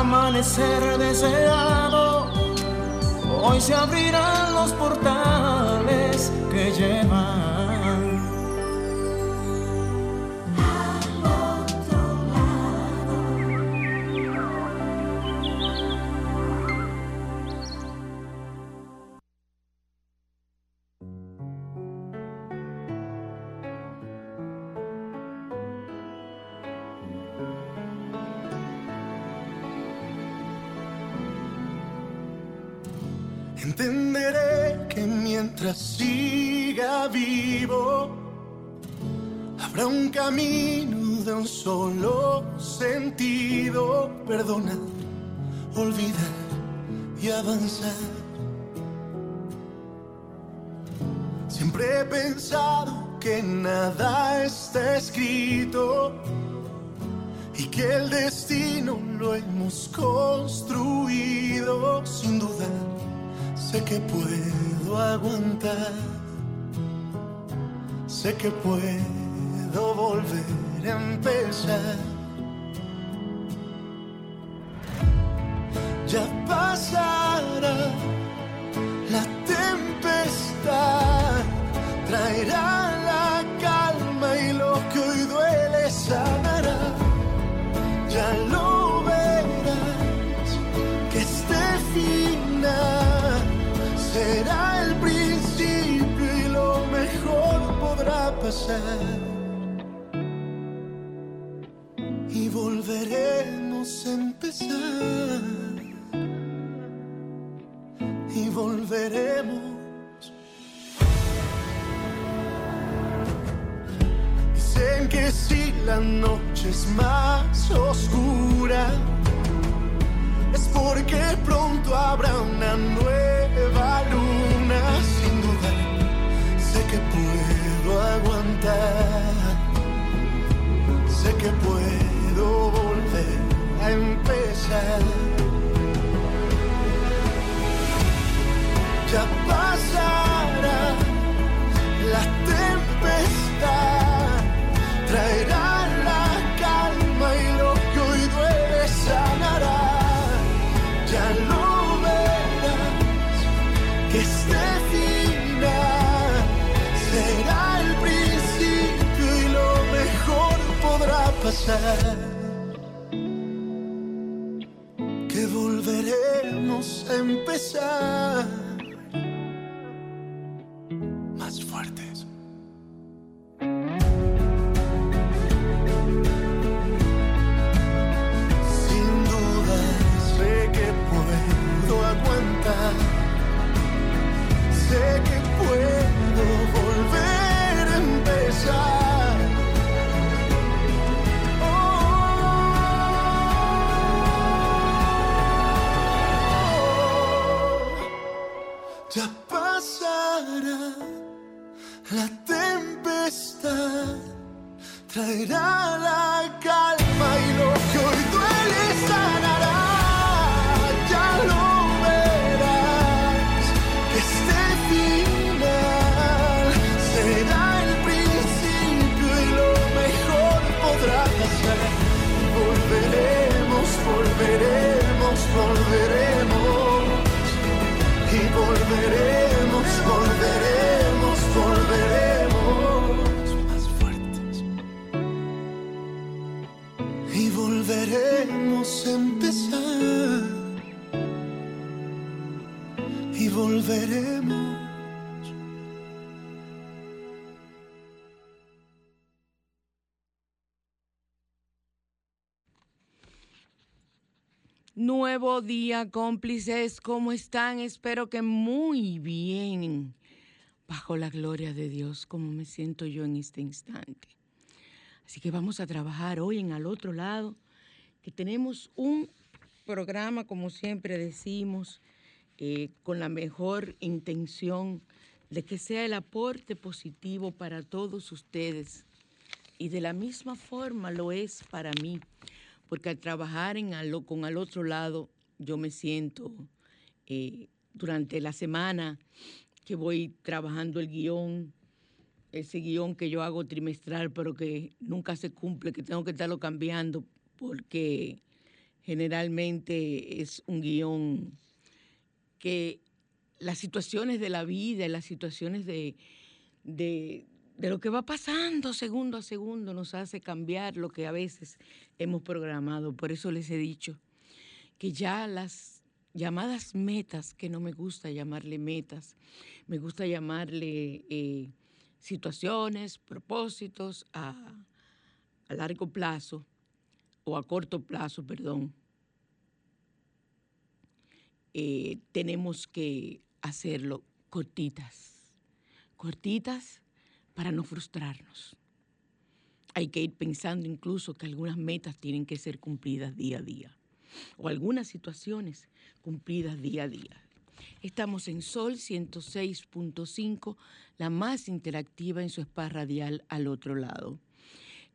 Amanecer deseado. Hoy se abrirán los portales que llevan camino de un solo sentido. Perdonar, olvidar y avanzar. Siempre he pensado que nada está escrito y que el destino lo hemos construido sin dudar. Sé que puedo aguantar, sé que puedo volver a empezar. Ya pasará la tempestad, traerá la calma y lo que hoy duele sanará. Ya lo verás, que este final será el principio y lo mejor podrá pasar. Y volveremos a empezar. Y volveremos. Dicen que si la noche es más oscura, es porque pronto habrá una nueva luna. Sin duda, sé que puedo aguantar, sé que puedo podrá traerá la calma y lo que hoy duele sanará. Ya lo verás, que este final será el principio y lo mejor podrá pasar. Volveremos, volveremos, volveremos. Y volveremos, volveremos a empezar. Y volveremos. Nuevo día, cómplices, ¿cómo están? Espero que muy bien, bajo la gloria de Dios, como me siento yo en este instante. Así que vamos a trabajar hoy en al otro lado, que tenemos un programa, como siempre decimos, eh, con la mejor intención de que sea el aporte positivo para todos ustedes. Y de la misma forma lo es para mí porque al trabajar con al otro lado, yo me siento eh, durante la semana que voy trabajando el guion, ese guion que yo hago trimestral, pero que nunca se cumple, que tengo que estarlo cambiando, porque generalmente es un guion que las situaciones de la vida, las situaciones de, de, lo que va pasando segundo a segundo nos hace cambiar lo que a veces hemos programado. Por eso les he dicho que ya las llamadas metas, que no me gusta llamarle metas, me gusta llamarle eh, situaciones, propósitos a largo plazo o a corto plazo, perdón, eh, tenemos que hacerlo cortitas, cortitas para no frustrarnos. Hay que ir pensando incluso que algunas metas tienen que ser cumplidas día a día o algunas situaciones cumplidas día a día. Estamos en Sol 106.5, la más interactiva en su spa radial al otro lado.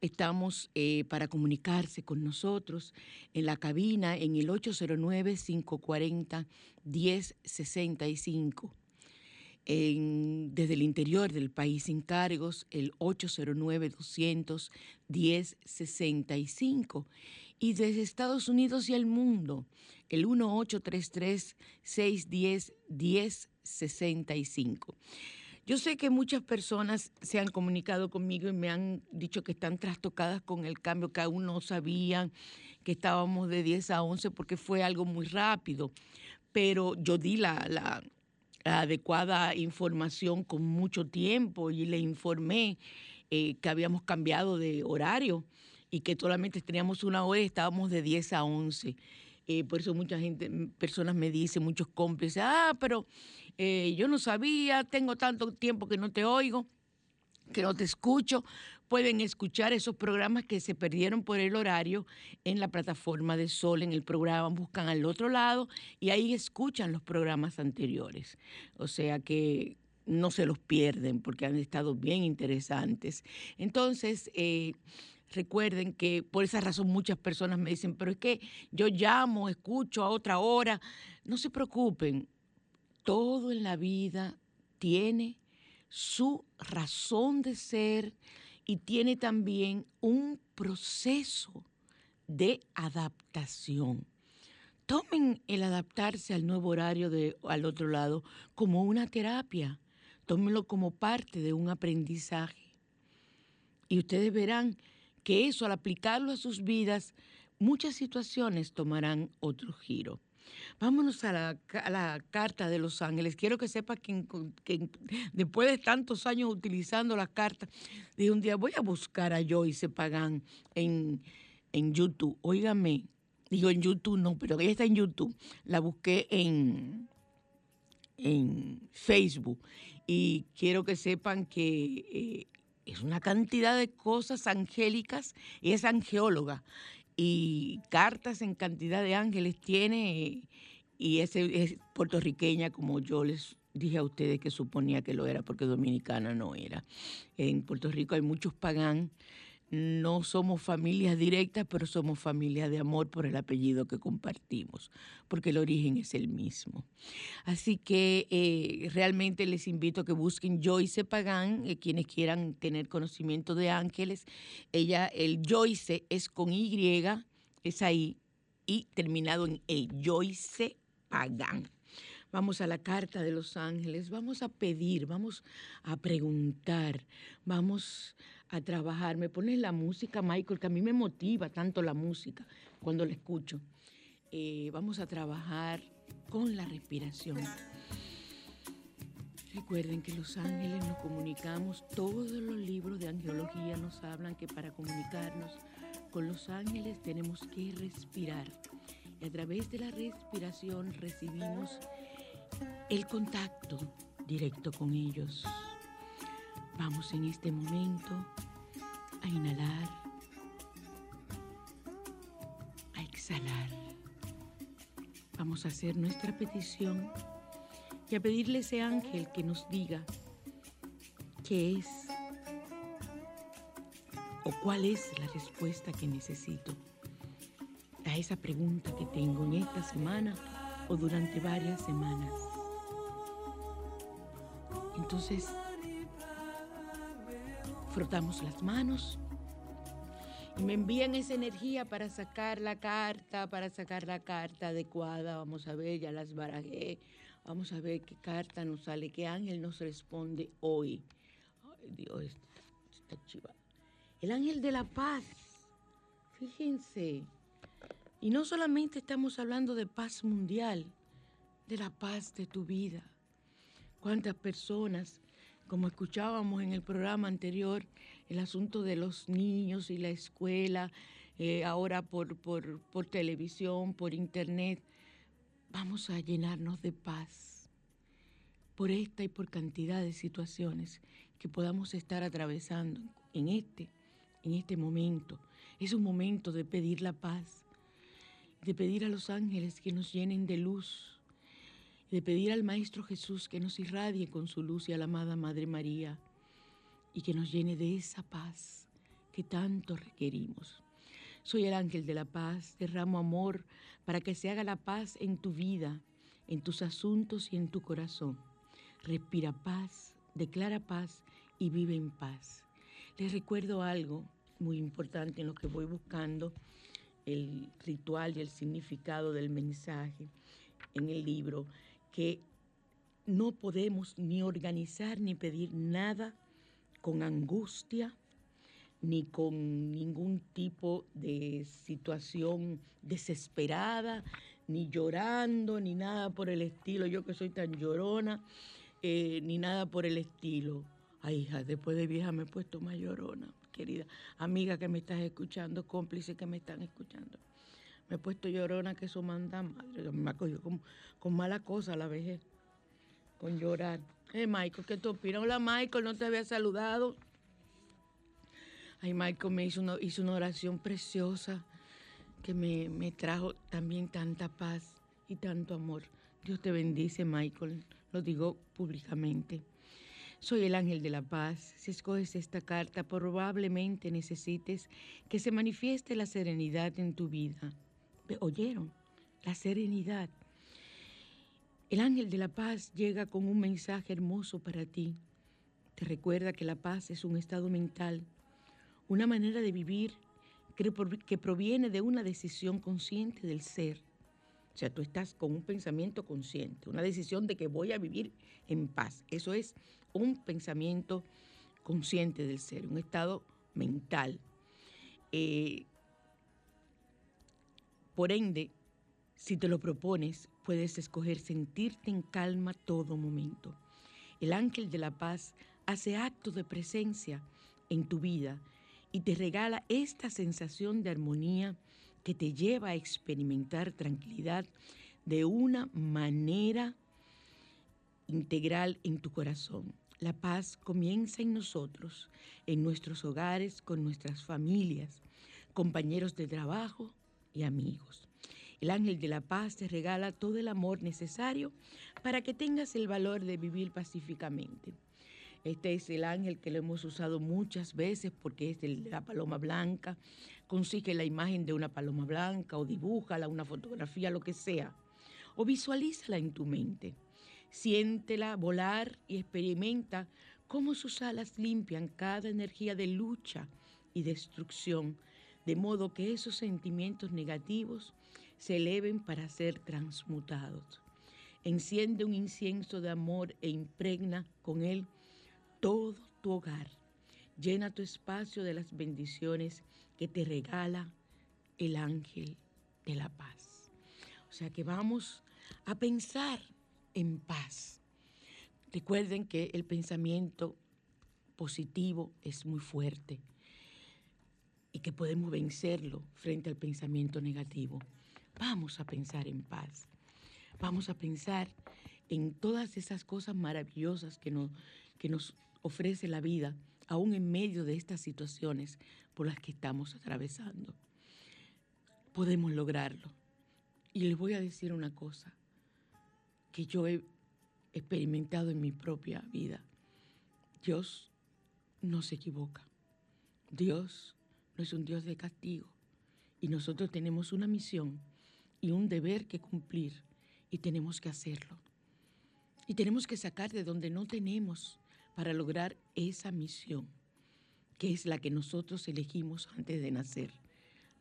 Estamos eh, para comunicarse con nosotros en la cabina en el 809-540-1065. En- desde el interior del país sin cargos, el 809-200-1065. Y desde Estados Unidos y el mundo, el 1833-610-1065. Yo sé que muchas personas se han comunicado conmigo y me han dicho que están trastocadas con el cambio, que aún no sabían que estábamos de 10 a 11 porque fue algo muy rápido. Pero yo di la, adecuada información con mucho tiempo y le informé eh, que habíamos cambiado de horario y que solamente teníamos una hora y estábamos de 10 a 11. Eh, por eso mucha gente, personas me dicen, muchos cómplices, ah, pero eh, yo no sabía, tengo tanto tiempo que no te oigo, que no te escucho. Pueden escuchar esos programas que se perdieron por el horario en la plataforma de Sol, en el programa, buscan al otro lado y ahí escuchan los programas anteriores. O sea que no se los pierden porque han estado bien interesantes. Entonces, eh, recuerden que por esa razón muchas personas me dicen, pero es que yo llamo, escucho a otra hora. No se preocupen, todo en la vida tiene su razón de ser y tiene también un proceso de adaptación. Tomen el adaptarse al nuevo horario de al otro lado como una terapia. Tómenlo como parte de un aprendizaje. Y ustedes verán que eso, al aplicarlo a sus vidas, muchas situaciones tomarán otro giro. Vámonos a la, la carta de los ángeles. Quiero que sepa que, después de tantos años utilizando las cartas, dije un día voy a buscar a Joyce Pagán en, en YouTube. Óigame, digo en YouTube no, pero ella está en YouTube. La busqué en, en Facebook y quiero que sepan que eh, es una cantidad de cosas angélicas es angeóloga y cartas en cantidad de ángeles tiene y es, es puertorriqueña como yo les dije a ustedes que suponía que lo era porque dominicana no era. En Puerto Rico hay muchos pagán, no somos familias directas, pero somos familia de amor por el apellido que compartimos, porque el origen es el mismo. Así que eh, realmente les invito a que busquen Joyce Pagán, eh, quienes quieran tener conocimiento de ángeles. Ella, el Joyce es con Y, es ahí, y terminado en E, Joyce Pagán. Vamos a la carta de los ángeles, vamos a pedir, vamos a preguntar, vamos a trabajar. Me pones la música, Michael, que a mí me motiva tanto la música cuando la escucho. Eh, vamos a trabajar con la respiración. Recuerden que los ángeles nos comunicamos, todos los libros de angiología nos hablan que para comunicarnos con los ángeles tenemos que respirar. Y a través de la respiración recibimos el contacto directo con ellos. Vamos en este momento a inhalar, a exhalar. Vamos a hacer nuestra petición y a pedirle a ese ángel que nos diga qué es o cuál es la respuesta que necesito a esa pregunta que tengo en esta semana o durante varias semanas. Entonces, frotamos las manos y me envían esa energía para sacar la carta, para sacar la carta adecuada. Vamos a ver, ya las barajé. Vamos a ver qué carta nos sale, qué ángel nos responde hoy. Ay, Dios, está chiva. El ángel de la paz. Fíjense. Y no solamente estamos hablando de paz mundial, de la paz de tu vida. ¿Cuántas personas, como escuchábamos en el programa anterior, el asunto de los niños y la escuela, eh, ahora por, por, por televisión, por internet, vamos a llenarnos de paz por esta y por cantidad de situaciones que podamos estar atravesando en este, en este momento. Es un momento de pedir la paz, de pedir a los ángeles que nos llenen de luz, de pedir al Maestro Jesús que nos irradie con su luz y a la amada Madre María y que nos llene de esa paz que tanto requerimos. Soy el ángel de la paz, derramo amor para que se haga la paz en tu vida, en tus asuntos y en tu corazón. Respira paz, declara paz y vive en paz. Les recuerdo algo muy importante en lo que voy buscando, el ritual y el significado del mensaje en el libro, que no podemos ni organizar ni pedir nada con angustia, ni con ningún tipo de situación desesperada, ni llorando, ni nada por el estilo, yo que soy tan llorona, eh, ni nada por el estilo. Ay, hija, después de vieja me he puesto más llorona, querida amiga que me estás escuchando, cómplice que me están escuchando. Me he puesto llorona que eso manda madre, me ha cogido con, con mala cosa la vejez, con llorar. Eh, Michael, ¿qué tú opinas? Hola, Michael, no te había saludado. Ay, Michael me hizo una, hizo una oración preciosa que me, me trajo también tanta paz y tanto amor. Dios te bendice, Michael. Lo digo públicamente. Soy el ángel de la paz. Si escoges esta carta, probablemente necesites que se manifieste la serenidad en tu vida. ¿Ve- ¿Oyeron? La serenidad. El ángel de la paz llega con un mensaje hermoso para ti. Te recuerda que la paz es un estado mental, una manera de vivir que proviene de una decisión consciente del ser. O sea, tú estás con un pensamiento consciente, una decisión de que voy a vivir en paz. Eso es un pensamiento consciente del ser, un estado mental. Eh, por ende, si te lo propones, puedes escoger sentirte en calma todo momento. El ángel de la paz hace acto de presencia en tu vida y te regala esta sensación de armonía que te lleva a experimentar tranquilidad de una manera integral en tu corazón. La paz comienza en nosotros, en nuestros hogares, con nuestras familias, compañeros de trabajo y amigos. El ángel de la paz te regala todo el amor necesario para que tengas el valor de vivir pacíficamente. Este es el ángel que lo hemos usado muchas veces porque es el de la paloma blanca. Consigue la imagen de una paloma blanca o dibújala, una fotografía, lo que sea. O visualízala en tu mente. Siéntela volar y experimenta cómo sus alas limpian cada energía de lucha y destrucción, de modo que esos sentimientos negativos se eleven para ser transmutados. Enciende un incienso de amor e impregna con él todo tu hogar. Llena tu espacio de las bendiciones que te regala el ángel de la paz. O sea que vamos a pensar en paz. Recuerden que el pensamiento positivo es muy fuerte y que podemos vencerlo frente al pensamiento negativo. Vamos a pensar en paz. Vamos a pensar en todas esas cosas maravillosas que nos, que nos ofrece la vida, aún en medio de estas situaciones por las que estamos atravesando. Podemos lograrlo. Y les voy a decir una cosa que yo he experimentado en mi propia vida. Dios no se equivoca. Dios no es un Dios de castigo. Y nosotros tenemos una misión y un deber que cumplir y tenemos que hacerlo. Y tenemos que sacar de donde no tenemos para lograr esa misión, que es la que nosotros elegimos antes de nacer,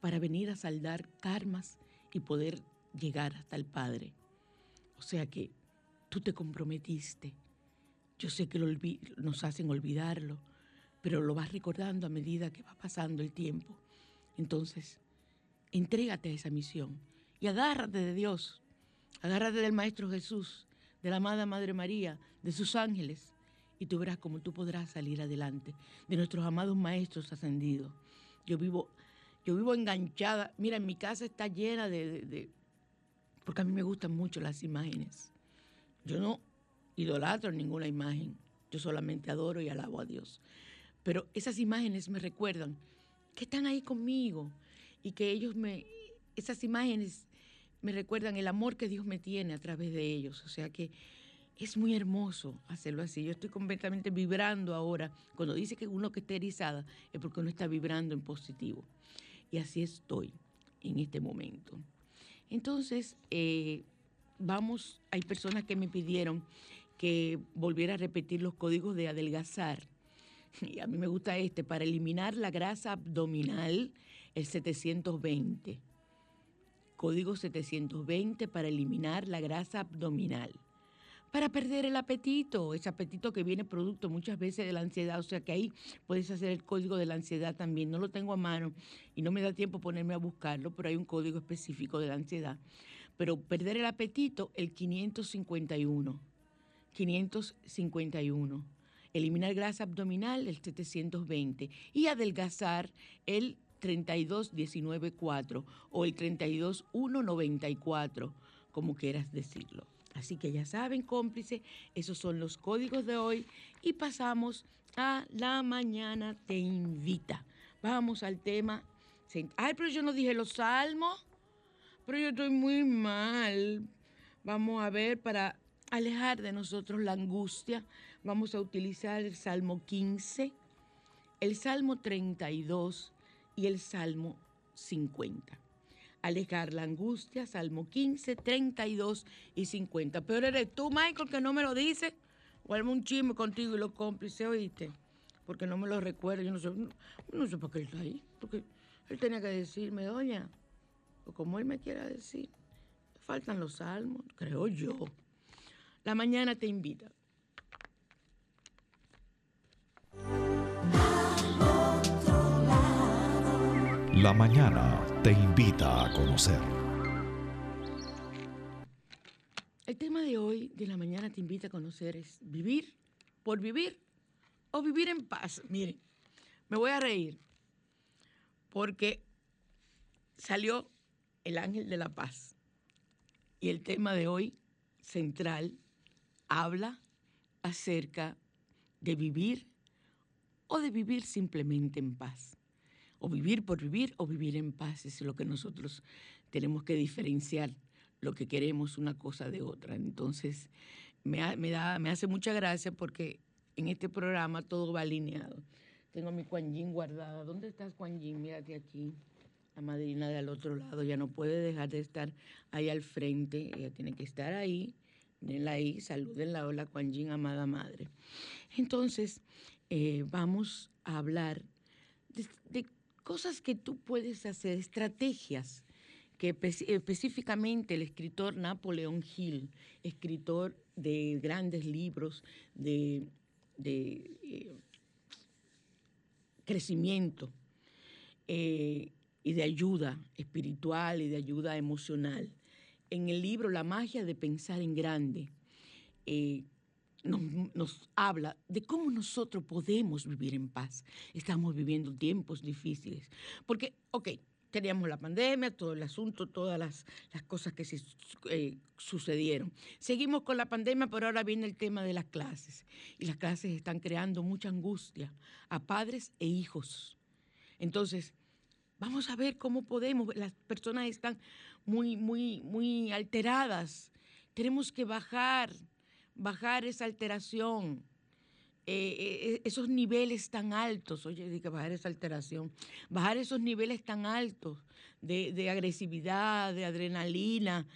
para venir a saldar karmas y poder llegar hasta el Padre. O sea que tú te comprometiste. Yo sé que nos hacen olvidarlo, pero lo vas recordando a medida que va pasando el tiempo. Entonces, entrégate a esa misión y agárrate de Dios, agárrate del Maestro Jesús, de la amada Madre María, de sus ángeles, y tú verás cómo tú podrás salir adelante, de nuestros amados maestros ascendidos. Yo vivo, yo vivo enganchada, mira, mi casa está llena de, de porque a mí me gustan mucho las imágenes. Yo no idolatro ninguna imagen, yo solamente adoro y alabo a Dios. Pero esas imágenes me recuerdan que están ahí conmigo y que ellos me, esas imágenes me recuerdan el amor que Dios me tiene a través de ellos. O sea que es muy hermoso hacerlo así. Yo estoy completamente vibrando ahora. Cuando dice que uno que está erizada es porque uno está vibrando en positivo. Y así estoy en este momento. Entonces, eh, vamos, hay personas que me pidieron que volviera a repetir los códigos de adelgazar. Y a mí me gusta este, para eliminar la grasa abdominal, el 720. Código 720 para eliminar la grasa abdominal para perder el apetito, ese apetito que viene producto muchas veces de la ansiedad, o sea que ahí puedes hacer el código de la ansiedad también, no lo tengo a mano y no me da tiempo ponerme a buscarlo, pero hay un código específico de la ansiedad. Pero perder el apetito, el 551, 551. Eliminar grasa abdominal, el 720. Y adelgazar, el 32194 o el 32194, como quieras decirlo. Así que ya saben, cómplice, esos son los códigos de hoy y pasamos a la mañana te invita. Vamos al tema. Ay, pero yo no dije los salmos, pero yo estoy muy mal. Vamos a ver, para alejar de nosotros la angustia, vamos a utilizar el Salmo 15, el Salmo 32 y el Salmo 50 alejar la angustia, Salmo 15, 32 y 50. Pero eres tú, Michael, que no me lo dice. O un chisme contigo y lo cómplice, oíste. Porque no me lo recuerdo. Yo no sé, no, sé por qué está ahí. Porque él tenía que decirme, doña, o como él me quiera decir, faltan los salmos, creo yo. La mañana te invita. La mañana te invita a conocer. El tema de hoy, de la mañana te invita a conocer, es vivir por vivir o vivir en paz. Miren, me voy a reír porque salió el ángel de la paz y el tema de hoy central habla acerca de vivir o de vivir simplemente en paz o vivir por vivir o vivir en paz. Es lo que nosotros tenemos que diferenciar, lo que queremos una cosa de otra. Entonces, me, da, me hace mucha gracia porque en este programa todo va alineado. Tengo mi Kuan guardada. ¿Dónde estás, Kuan Yin? Mírate aquí. La madrina de al otro lado ya no puede dejar de estar ahí al frente. Ella tiene que estar ahí. Mírenla ahí. Salúdenla. Hola, Kuan Yin, amada madre. Entonces, eh, vamos a hablar de cosas que tú puedes hacer, estrategias que espe- específicamente el escritor Napoleón Hill, escritor de grandes libros de, de, eh, crecimiento eh, y de ayuda espiritual y de ayuda emocional, en el libro La magia de pensar en grande, eh, nos, nos habla de cómo nosotros podemos vivir en paz. Estamos viviendo tiempos difíciles. Porque, ok, teníamos la pandemia, todo el asunto, todas las, las cosas que se, eh, sucedieron. Seguimos con la pandemia, pero ahora viene el tema de las clases. Y las clases están creando mucha angustia a padres e hijos. Entonces, vamos a ver cómo podemos. Las personas están muy, muy, muy alteradas. Tenemos que bajar, bajar esa alteración. eh, eh, esos niveles tan altos, oye, que bajar esa alteración, bajar esos niveles tan altos de, de agresividad, de adrenalina.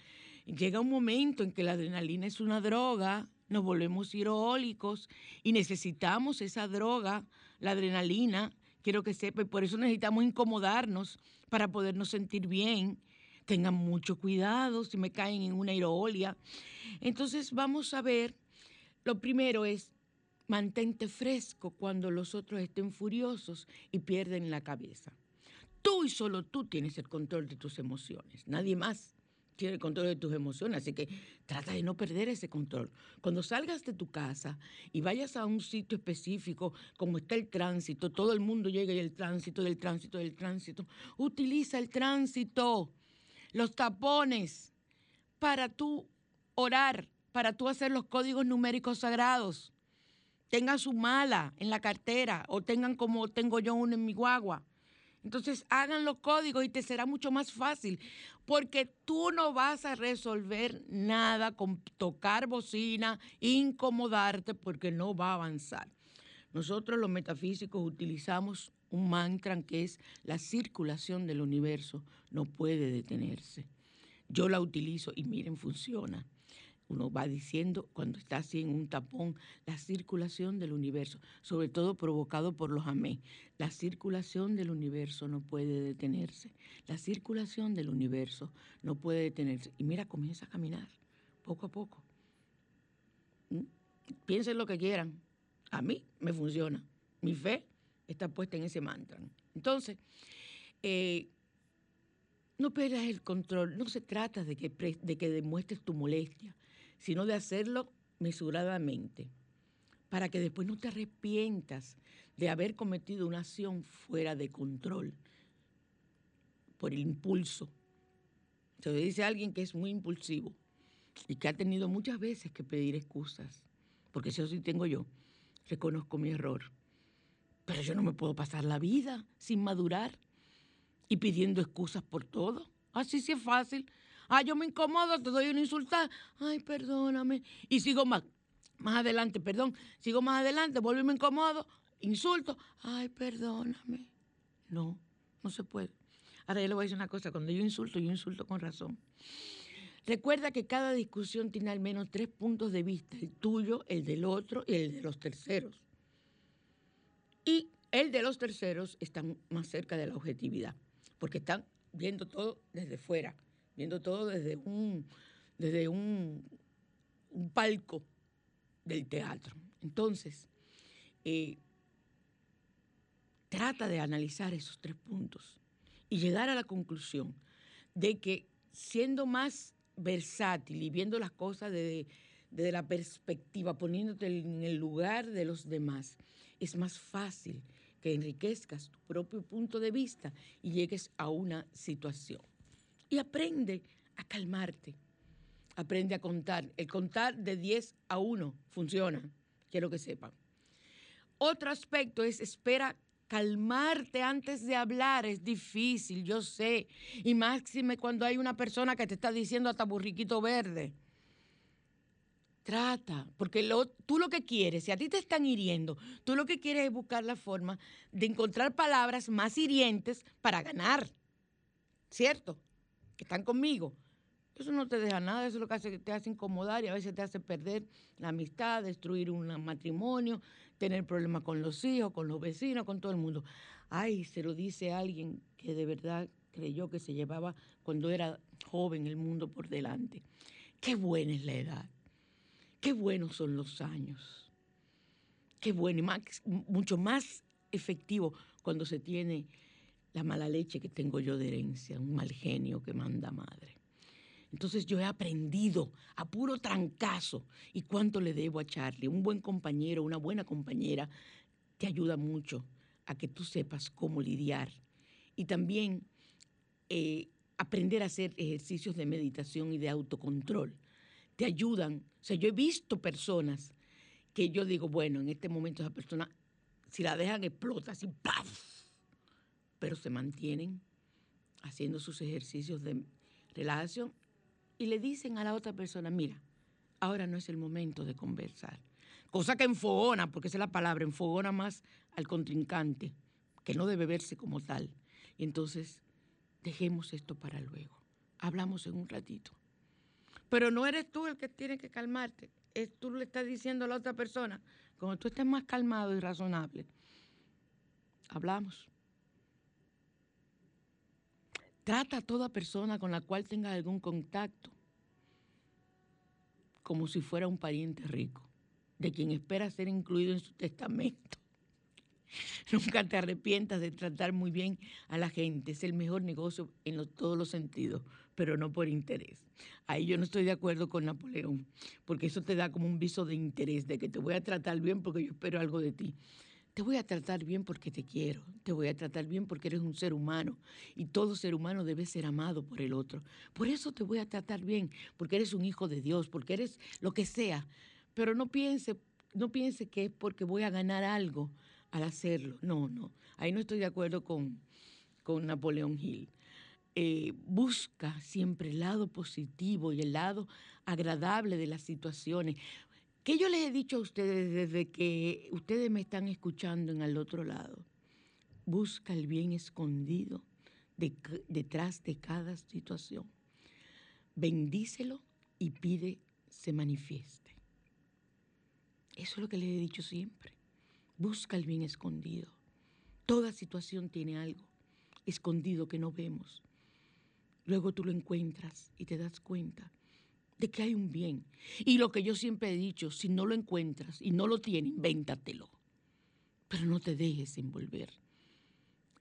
Llega un momento en que la adrenalina es una droga, nos volvemos hidroólicos y necesitamos esa droga, la adrenalina, quiero que sepa, y por eso necesitamos incomodarnos para podernos sentir bien. Tengan mucho cuidado si me caen en una hidroólia. Entonces vamos a ver, lo primero es mantente fresco cuando los otros estén furiosos y pierden la cabeza. Tú y solo tú tienes el control de tus emociones, nadie más tiene el control de tus emociones, así que trata de no perder ese control. Cuando salgas de tu casa y vayas a un sitio específico, como está el tránsito, todo el mundo llega y el tránsito, del tránsito, del tránsito, utiliza el tránsito, los tapones, para tú orar, para tú hacer los códigos numéricos sagrados tengan su mala en la cartera o tengan como tengo yo uno en mi guagua. Entonces hagan los códigos y te será mucho más fácil, porque tú no vas a resolver nada con tocar bocina, incomodarte, porque no va a avanzar. Nosotros los metafísicos utilizamos un mantra que es la circulación del universo, no puede detenerse. Yo la utilizo y miren, funciona. Uno va diciendo cuando está así en un tapón, la circulación del universo, sobre todo provocado por los amé. La circulación del universo no puede detenerse. La circulación del universo no puede detenerse. Y mira, comienza a caminar, poco a poco. ¿Mm? Piensen lo que quieran. A mí me funciona. Mi fe está puesta en ese mantra. Entonces, eh, no pierdas el control. No se trata de que, de que demuestres tu molestia, sino de hacerlo mesuradamente, para que después no te arrepientas de haber cometido una acción fuera de control, por el impulso. Se dice a alguien que es muy impulsivo y que ha tenido muchas veces que pedir excusas, porque eso sí tengo yo, reconozco mi error. Pero yo no me puedo pasar la vida sin madurar y pidiendo excusas por todo. Así sí es fácil. Ah, yo me incomodo, te doy una insultada. Ay, perdóname. Y sigo más, más adelante, perdón. Sigo más adelante, vuelvo y me incomodo, insulto. Ay, perdóname. No, no se puede. Ahora yo le voy a decir una cosa, cuando yo insulto, yo insulto con razón. Recuerda que cada discusión tiene al menos tres puntos de vista, el tuyo, el del otro y el de los terceros. Y el de los terceros está más cerca de la objetividad, porque están viendo todo desde fuera, viendo todo desde un, desde un palco del teatro. Entonces, eh, trata de analizar esos tres puntos y llegar a la conclusión de que siendo más versátil y viendo las cosas desde, desde la perspectiva, poniéndote en el lugar de los demás, es más fácil que enriquezcas tu propio punto de vista y llegues a una situación. Y aprende a calmarte, aprende a contar. El contar de 10 a 1 funciona, quiero que sepan. Otro aspecto es espera calmarte antes de hablar. Es difícil, yo sé. Y máxime cuando hay una persona que te está diciendo hasta burriquito verde. Trata, porque lo, tú lo que quieres, si a ti te están hiriendo, tú lo que quieres es buscar la forma de encontrar palabras más hirientes para ganar. ¿Cierto? Que están conmigo. Eso no te deja nada, eso es lo que hace que te hace incomodar y a veces te hace perder la amistad, destruir un matrimonio, tener problemas con los hijos, con los vecinos, con todo el mundo. Ay, se lo dice alguien que de verdad creyó que se llevaba cuando era joven el mundo por delante. Qué buena es la edad. Qué buenos son los años. Qué bueno y más- mucho más efectivo cuando se tiene la mala leche que tengo yo de herencia, un mal genio que manda madre. Entonces yo he aprendido a puro trancazo. ¿Y cuánto le debo a Charlie? Un buen compañero, una buena compañera, te ayuda mucho a que tú sepas cómo lidiar. Y también eh, aprender a hacer ejercicios de meditación y de autocontrol. Te ayudan. O sea, yo he visto personas que yo digo, bueno, en este momento esa persona, si la dejan, explota así, ¡paf! Pero se mantienen haciendo sus ejercicios de relajación y le dicen a la otra persona, mira, ahora no es el momento de conversar. Cosa que enfogona, porque esa es la palabra, enfogona más al contrincante, que no debe verse como tal. Y entonces, dejemos esto para luego. Hablamos en un ratito. Pero no eres tú el que tiene que calmarte. Es tú le estás diciendo a la otra persona, cuando tú estés más calmado y razonable, hablamos. Trata a toda persona con la cual tengas algún contacto como si fuera un pariente rico, de quien espera ser incluido en su testamento. Nunca te arrepientas de tratar muy bien a la gente. Es el mejor negocio en todos los sentidos, pero no por interés. Ahí yo no estoy de acuerdo con Napoleón, porque eso te da como un viso de interés, de que te voy a tratar bien porque yo espero algo de ti. Te voy a tratar bien porque te quiero, te voy a tratar bien porque eres un ser humano y todo ser humano debe ser amado por el otro. Por eso te voy a tratar bien, porque eres un hijo de Dios, porque eres lo que sea. Pero no piense, no piense que es porque voy a ganar algo al hacerlo. No, no. Ahí no estoy de acuerdo con, con Napoleón Hill. Eh, busca siempre el lado positivo y el lado agradable de las situaciones. ¿Qué yo les he dicho a ustedes desde que ustedes me están escuchando en el otro lado? Busca el bien escondido de- detrás de cada situación. Bendícelo y pide se manifieste. Eso es lo que les he dicho siempre. Busca el bien escondido. Toda situación tiene algo escondido que no vemos. Luego tú lo encuentras y te das cuenta de que hay un bien. Y lo que yo siempre he dicho, si no lo encuentras y no lo tienes, invéntatelo. Pero no te dejes envolver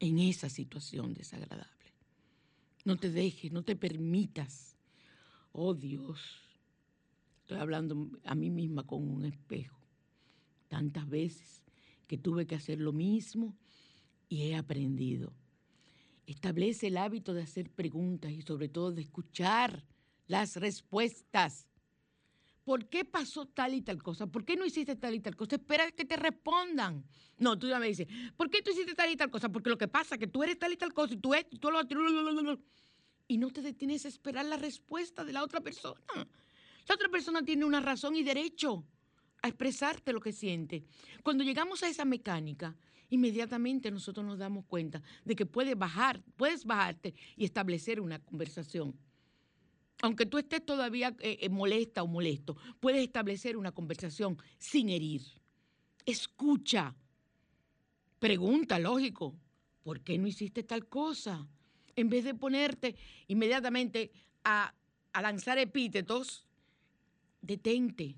en esa situación desagradable. No te dejes, no te permitas. Oh Dios, estoy hablando a mí misma con un espejo. Tantas veces que tuve que hacer lo mismo y he aprendido. Establece el hábito de hacer preguntas y sobre todo de escuchar las respuestas. ¿Por qué pasó tal y tal cosa? ¿Por qué no hiciste tal y tal cosa? Espera que te respondan. No, tú ya me dices, ¿por qué tú hiciste tal y tal cosa? Porque lo que pasa es que tú eres tal y tal cosa y tú eres, tú lo y no te detienes a esperar la respuesta de la otra persona. La otra persona tiene una razón y derecho a expresarte lo que siente. Cuando llegamos a esa mecánica, inmediatamente nosotros nos damos cuenta de que puedes bajar, puedes bajarte y establecer una conversación. Aunque tú estés todavía eh, eh, molesta o molesto, puedes establecer una conversación sin herir. Escucha. Pregunta, lógico, ¿por qué no hiciste tal cosa? En vez de ponerte inmediatamente a, a lanzar epítetos, detente,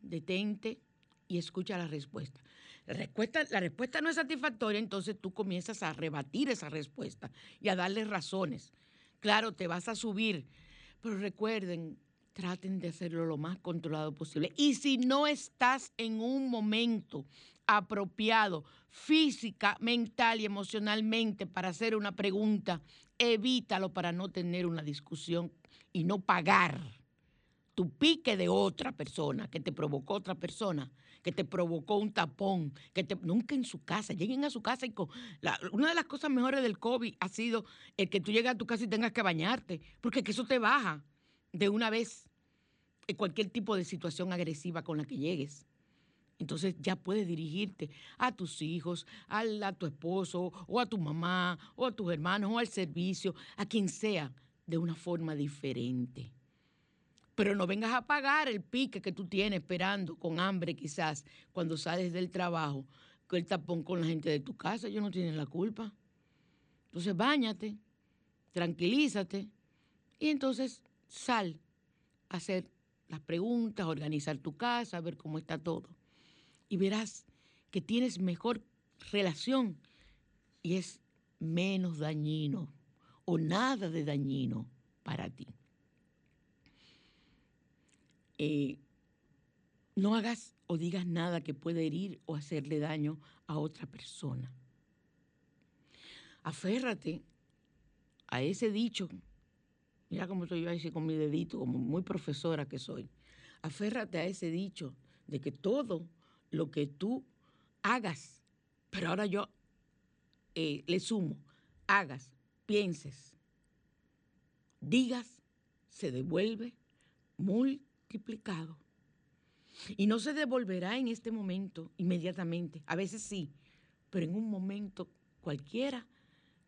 detente y escucha la respuesta. La respuesta, la respuesta no es satisfactoria, entonces tú comienzas a rebatir esa respuesta y a darle razones. Claro, te vas a subir, pero recuerden, traten de hacerlo lo más controlado posible. Y si no estás en un momento apropiado física, mental y emocionalmente para hacer una pregunta, evítalo para no tener una discusión y no pagar tu pique de otra persona, que te provocó otra persona, que te provocó un tapón, que te, nunca en su casa, lleguen a su casa y con, la- una de las cosas mejores del COVID ha sido el que tú llegas a tu casa y tengas que bañarte, porque que eso te baja de una vez. eh, cualquier tipo de situación agresiva con la que llegues. Entonces ya puedes dirigirte a tus hijos, al- a tu esposo, o a tu mamá, o a tus hermanos, o al servicio, a quien sea, de una forma diferente. Pero no vengas a pagar el pique que tú tienes esperando, con hambre quizás, cuando sales del trabajo, con el tapón con la gente de tu casa. Ellos no tienen la culpa. Entonces bañate, tranquilízate y entonces sal a hacer las preguntas, organizar tu casa, ver cómo está todo. Y verás que tienes mejor relación y es menos dañino o nada de dañino para ti. Eh, no hagas o digas nada que pueda herir o hacerle daño a otra persona. Aférrate a ese dicho. Mira cómo estoy yo así con mi dedito, como muy profesora que soy. Aférrate a ese dicho de que todo lo que tú hagas, pero ahora yo eh, le sumo, hagas, pienses, digas, se devuelve multiplicado. Y no se devolverá en este momento inmediatamente. A veces sí, pero en un momento cualquiera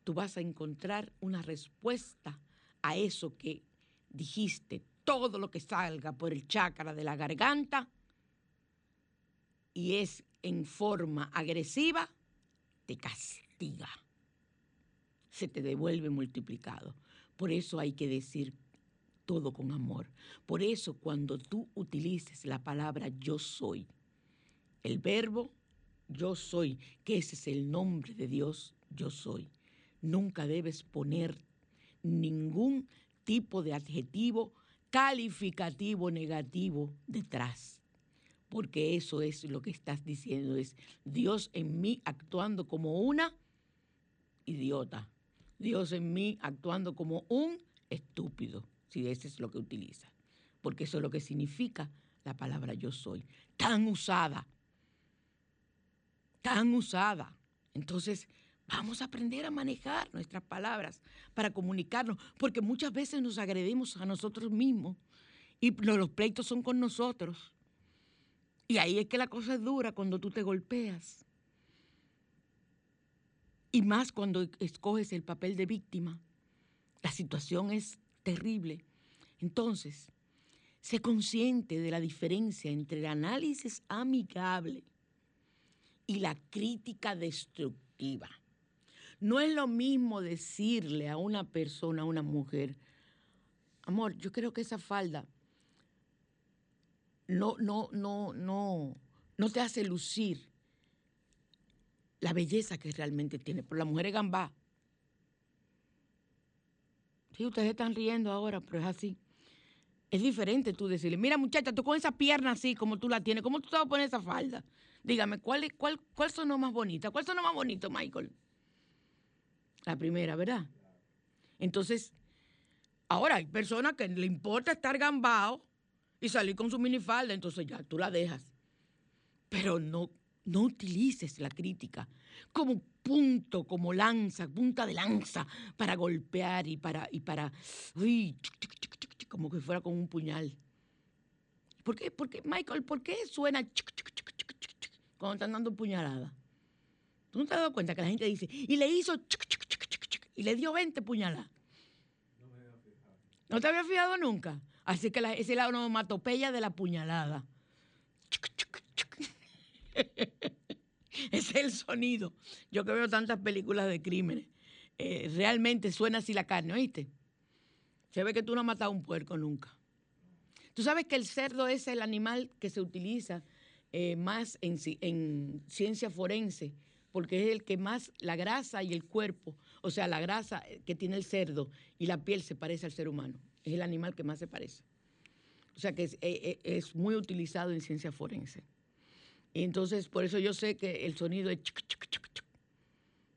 tú vas a encontrar una respuesta a eso que dijiste. Todo lo que salga por el chácara de la garganta y es en forma agresiva, te castiga. Se te devuelve multiplicado. Por eso hay que decir todo con amor. Por eso cuando tú utilices la palabra yo soy, el verbo yo soy, que ese es el nombre de Dios, yo soy, nunca debes poner ningún tipo de adjetivo calificativo negativo detrás. Porque eso es lo que estás diciendo, es Dios en mí actuando como una idiota. Dios en mí actuando como un estúpido, si ese es lo que utiliza. Porque eso es lo que significa la palabra yo soy. Tan usada, tan usada. Entonces, vamos a aprender a manejar nuestras palabras para comunicarnos, porque muchas veces nos agredimos a nosotros mismos y lo- los pleitos son con nosotros. Y ahí es que la cosa es dura cuando tú te golpeas. Y más cuando escoges el papel de víctima. La situación es terrible. Entonces, sé consciente de la diferencia entre el análisis amigable y la crítica destructiva. No es lo mismo decirle a una persona, a una mujer, amor, yo creo que esa falda no, no, no, no, no te hace lucir la belleza que realmente tiene. Pero la mujer es gambá. Sí, ustedes están riendo ahora, pero es así. Es diferente tú decirle, mira muchacha, tú con esa pierna así como tú la tienes, ¿cómo tú te vas a poner esa falda? Dígame, ¿cuál, cuál, cuál sonó más bonita? ¿Cuál sonó más bonito, Michael? La primera, ¿verdad? Entonces, ahora hay personas que le importa estar gambao y salir con su minifalda, entonces ya tú la dejas. Pero no, no utilices la crítica como punto, como lanza, punta de lanza para golpear y para, y para, uy, como que fuera con un puñal. ¿Por qué, por qué, Michael, por qué suena cuando están dando puñaladas? ¿Tú no te has dado cuenta que la gente dice, y le hizo y le dio 20 puñaladas? ¿No te había fijado nunca? Así que la, es la onomatopeya de la puñalada. Chuc, chuc, chuc. Ese es el sonido. Yo que veo tantas películas de crímenes, eh, realmente suena así la carne, ¿oíste? Se ve que tú no has matado a un puerco nunca. Tú sabes que el cerdo es el animal que se utiliza eh, más en, ci- en ciencia forense, porque es el que más, la grasa y el cuerpo, o sea, la grasa que tiene el cerdo y la piel se parece al ser humano. Es el animal que más se parece. O sea que es, eh, es muy utilizado en ciencia forense. Entonces, por eso yo sé que el sonido es... chuc, chuc, chuc.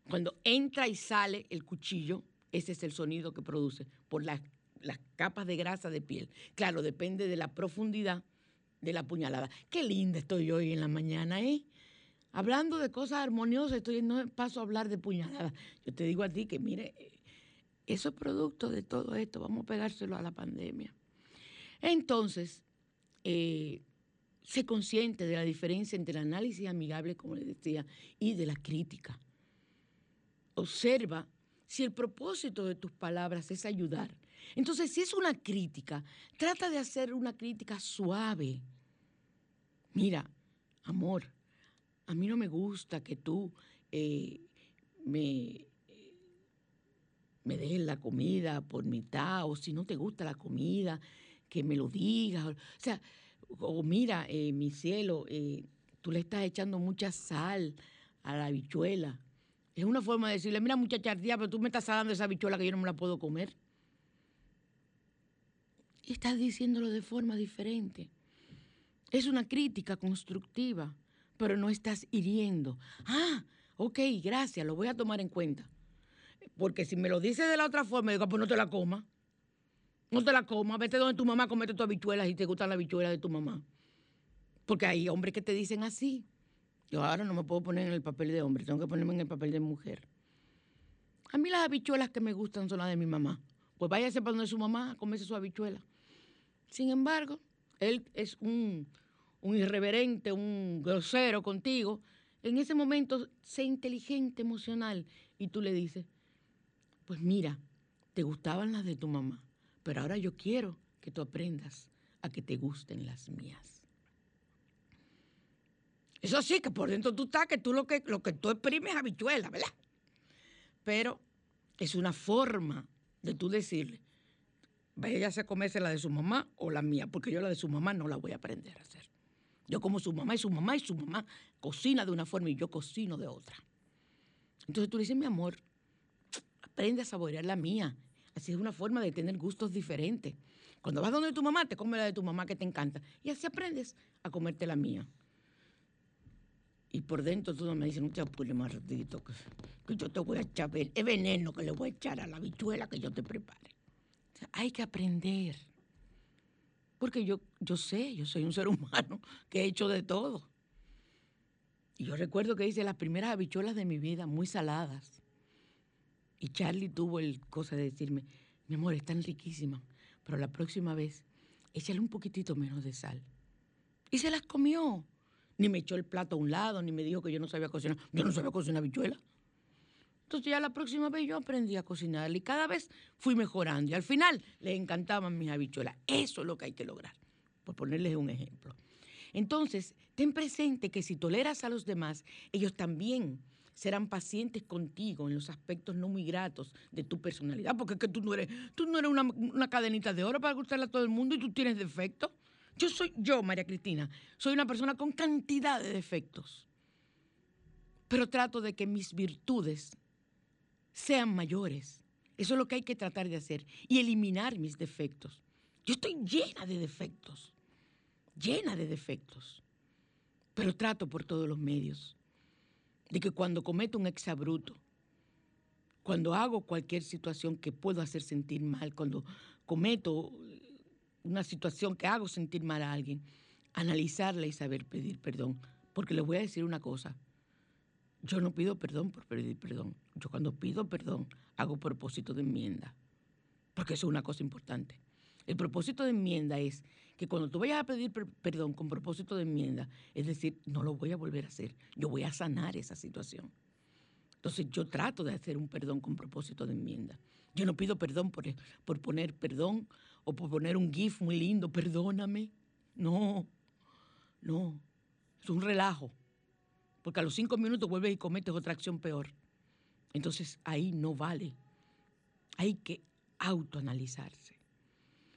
Cuando entra y sale el cuchillo, ese es el sonido que produce por las, las capas de grasa de piel. Claro, depende de la profundidad de la puñalada. Qué linda estoy hoy en la mañana, ¿eh? Hablando de cosas armoniosas, estoy no paso a hablar de puñaladas. Yo te digo a ti que, mire, eso es producto de todo esto. Vamos a pegárselo a la pandemia. Entonces, eh, sé consciente de la diferencia entre el análisis amigable, como les decía, y de la crítica. Observa si el propósito de tus palabras es ayudar. Entonces, si es una crítica, trata de hacer una crítica suave. Mira, amor, a mí no me gusta que tú eh, me, me dejes la comida por mitad, o si no te gusta la comida, que me lo digas. O sea, o mira, eh, mi cielo, eh, tú le estás echando mucha sal a la habichuela. Es una forma de decirle, mira muchacha pero tú me estás dando esa habichuela que yo no me la puedo comer. Y estás diciéndolo de forma diferente. Es una crítica constructiva, pero no estás hiriendo. Ah, ok, gracias, lo voy a tomar en cuenta. Porque si me lo dices de la otra forma, digo, pues no te la comas. No te la comas, vete donde tu mamá, comete tus habichuelas y te gustan las habichuelas de tu mamá. Porque hay hombres que te dicen así. Yo ahora no me puedo poner en el papel de hombre, tengo que ponerme en el papel de mujer. A mí las habichuelas que me gustan son las de mi mamá. Pues váyase para donde su mamá a comerse su habichuela. Sin embargo, él es un, un irreverente, un grosero contigo. En ese momento, sé inteligente, emocional. Y tú le dices, pues mira, te gustaban las de tu mamá, pero ahora yo quiero que tú aprendas a que te gusten las mías. Eso sí, que por dentro tú estás, que tú lo que, lo que tú exprimes es habichuela, ¿verdad? Pero es una forma de tú decirle, vaya a comerse la de su mamá o la mía, porque yo la de su mamá no la voy a aprender a hacer. Yo como su mamá y su mamá y su mamá cocina de una forma y yo cocino de otra. Entonces tú le dices, mi amor, aprende a saborear la mía. Así es una forma de tener gustos diferentes. Cuando vas donde tu mamá, te comes la de tu mamá que te encanta. Y así aprendes a comerte la mía. Y por dentro tú me dices, no te apures ratito, que, yo te voy a echar es veneno que le voy a echar a la habichuela que yo te prepare. Hay que aprender. Porque yo, yo sé, yo soy un ser humano que he hecho de todo. Y yo recuerdo que hice las primeras habichuelas de mi vida muy saladas. Y Charlie tuvo el cosa de decirme, mi amor, están riquísimas, pero la próxima vez échale un poquitito menos de sal. Y se las comió. Ni me echó el plato a un lado, ni me dijo que yo no sabía cocinar. Yo no sabía cocinar habichuela. Entonces ya la próxima vez yo aprendí a cocinar y cada vez fui mejorando. Y al final les encantaban mis habichuelas. Eso es lo que hay que lograr, por ponerles un ejemplo. Entonces, ten presente que si toleras a los demás, ellos también serán pacientes contigo en los aspectos no muy gratos de tu personalidad, porque es que tú no eres, tú no eres una, una cadenita de oro para gustarle a todo el mundo y tú tienes defectos. Yo soy, yo, María Cristina, soy una persona con cantidad de defectos, pero trato de que mis virtudes sean mayores. Eso es lo que hay que tratar de hacer y eliminar mis defectos. Yo estoy llena de defectos, llena de defectos, pero trato por todos los medios de que cuando cometo un exabruto, cuando hago cualquier situación que puedo hacer sentir mal, cuando cometo una situación que hago sentir mal a alguien, analizarla y saber pedir perdón. Porque les voy a decir una cosa, yo no pido perdón por pedir perdón. Yo cuando pido perdón hago propósito de enmienda, porque eso es una cosa importante. El propósito de enmienda es que cuando tú vayas a pedir per- perdón con propósito de enmienda, es decir, no lo voy a volver a hacer, yo voy a sanar esa situación. Entonces yo trato de hacer un perdón con propósito de enmienda. Yo no pido perdón por, por poner perdón o por poner un GIF muy lindo, perdóname. No, no, es un relajo. Porque a los cinco minutos vuelves y cometes otra acción peor. Entonces ahí no vale. Hay que autoanalizarse.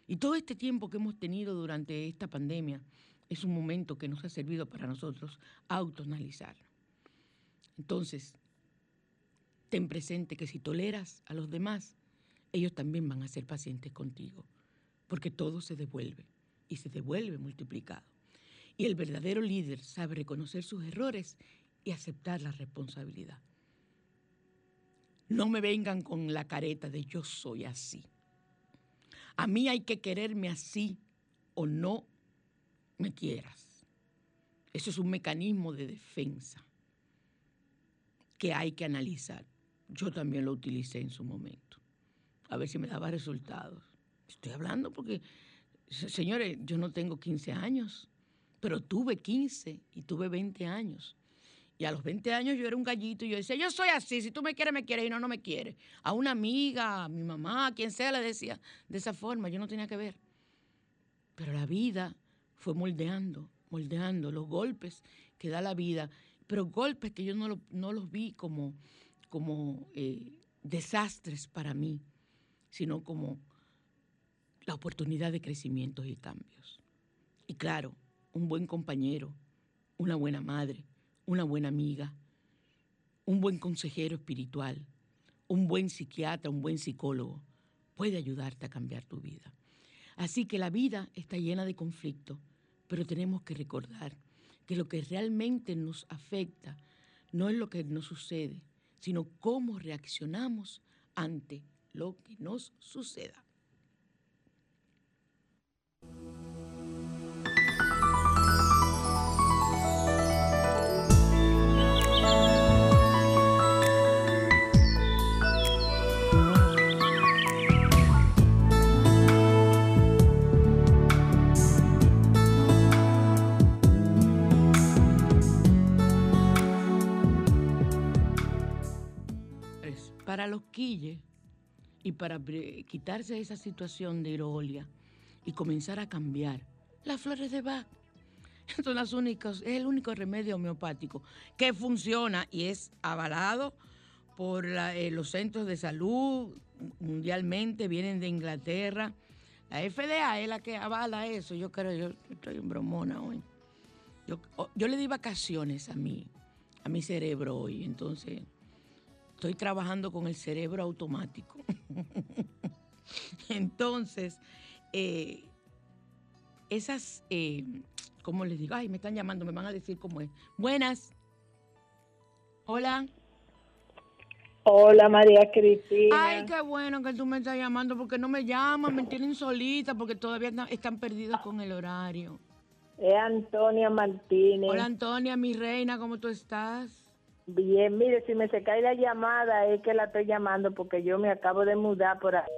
Y todo este tiempo que hemos tenido durante esta pandemia es un momento que nos ha servido para nosotros autoanalizar. Entonces, ten presente que si toleras a los demás, ellos también van a ser pacientes contigo, porque todo se devuelve y se devuelve multiplicado. Y el verdadero líder sabe reconocer sus errores y aceptar la responsabilidad. No me vengan con la careta de yo soy así. A mí hay que quererme así o no me quieras. Eso es un mecanismo de defensa que hay que analizar. Yo también lo utilicé en su momento. A ver si me daba resultados. Estoy hablando porque Se- Señores, yo no tengo 15 años, pero tuve 15 y tuve 20 años. Y a los 20 años yo era un gallito y yo decía, yo soy así, si tú me quieres, me quieres y no, no me quieres. A una amiga, a mi mamá, a quien sea, le decía de esa forma, yo no tenía que ver. Pero la vida fue moldeando, moldeando los golpes que da la vida, pero golpes que yo no, lo- no los vi como, como eh, desastres para mí, sino como la oportunidad de crecimientos y cambios. Y claro, un buen compañero, una buena madre, una buena amiga, un buen consejero espiritual, un buen psiquiatra, un buen psicólogo, puede ayudarte a cambiar tu vida. Así que la vida está llena de conflictos, pero tenemos que recordar que lo que realmente nos afecta no es lo que nos sucede, sino cómo reaccionamos ante lo que nos suceda. Para los quilles y para quitarse esa situación de irolia y comenzar a cambiar, las flores de Bach son las únicas, es el único remedio homeopático que funciona y es avalado por eh, los centros de salud mundialmente, vienen de Inglaterra. La FDA es la que avala eso. Yo creo, yo estoy en bromona hoy. Yo, oh, yo le di vacaciones a mí, a mi cerebro hoy, entonces estoy trabajando con el cerebro automático. Entonces, eh, esas, eh, ¿cómo les digo? Ay, me están llamando, me van a decir cómo es. Buenas. Hola. Hola María Cristina. Ay, qué bueno que tú me estás llamando porque no me llaman, me tienen solita porque todavía están perdidos con el horario. Es Antonia Martínez. Hola Antonia, mi reina, ¿cómo tú estás? Bien, mire, si me se cae la llamada es que la estoy llamando porque yo me acabo de mudar por ahí.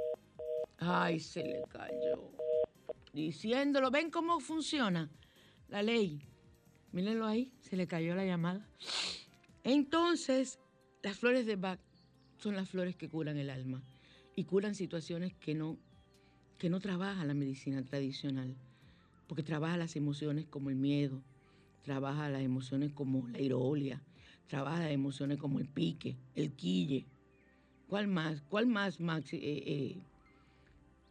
Ay, se le cayó. Diciéndolo, ¿ven cómo funciona la ley? Mírenlo ahí, se le cayó la llamada. Entonces, las flores de Bach son las flores que curan el alma y curan situaciones que no, que no trabaja la medicina tradicional, porque trabaja las emociones como el miedo, trabaja las emociones como la irolia, trabaja emociones como el pique, el quille. ¿Cuál más? ¿Cuál más, Max? Eh, eh,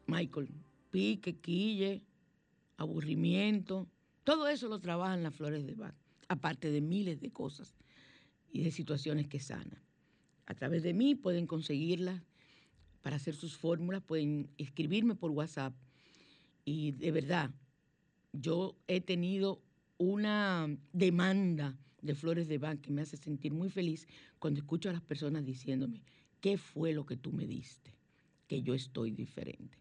Michael, pique, quille, aburrimiento, todo eso lo trabajan las flores de Bach, aparte de miles de cosas y de situaciones que sanan. A través de mí pueden conseguirlas para hacer sus fórmulas, pueden escribirme por WhatsApp y de verdad, yo he tenido una demanda de flores de Bach que me hace sentir muy feliz cuando escucho a las personas diciéndome, ¿qué fue lo que tú me diste? Que yo estoy diferente.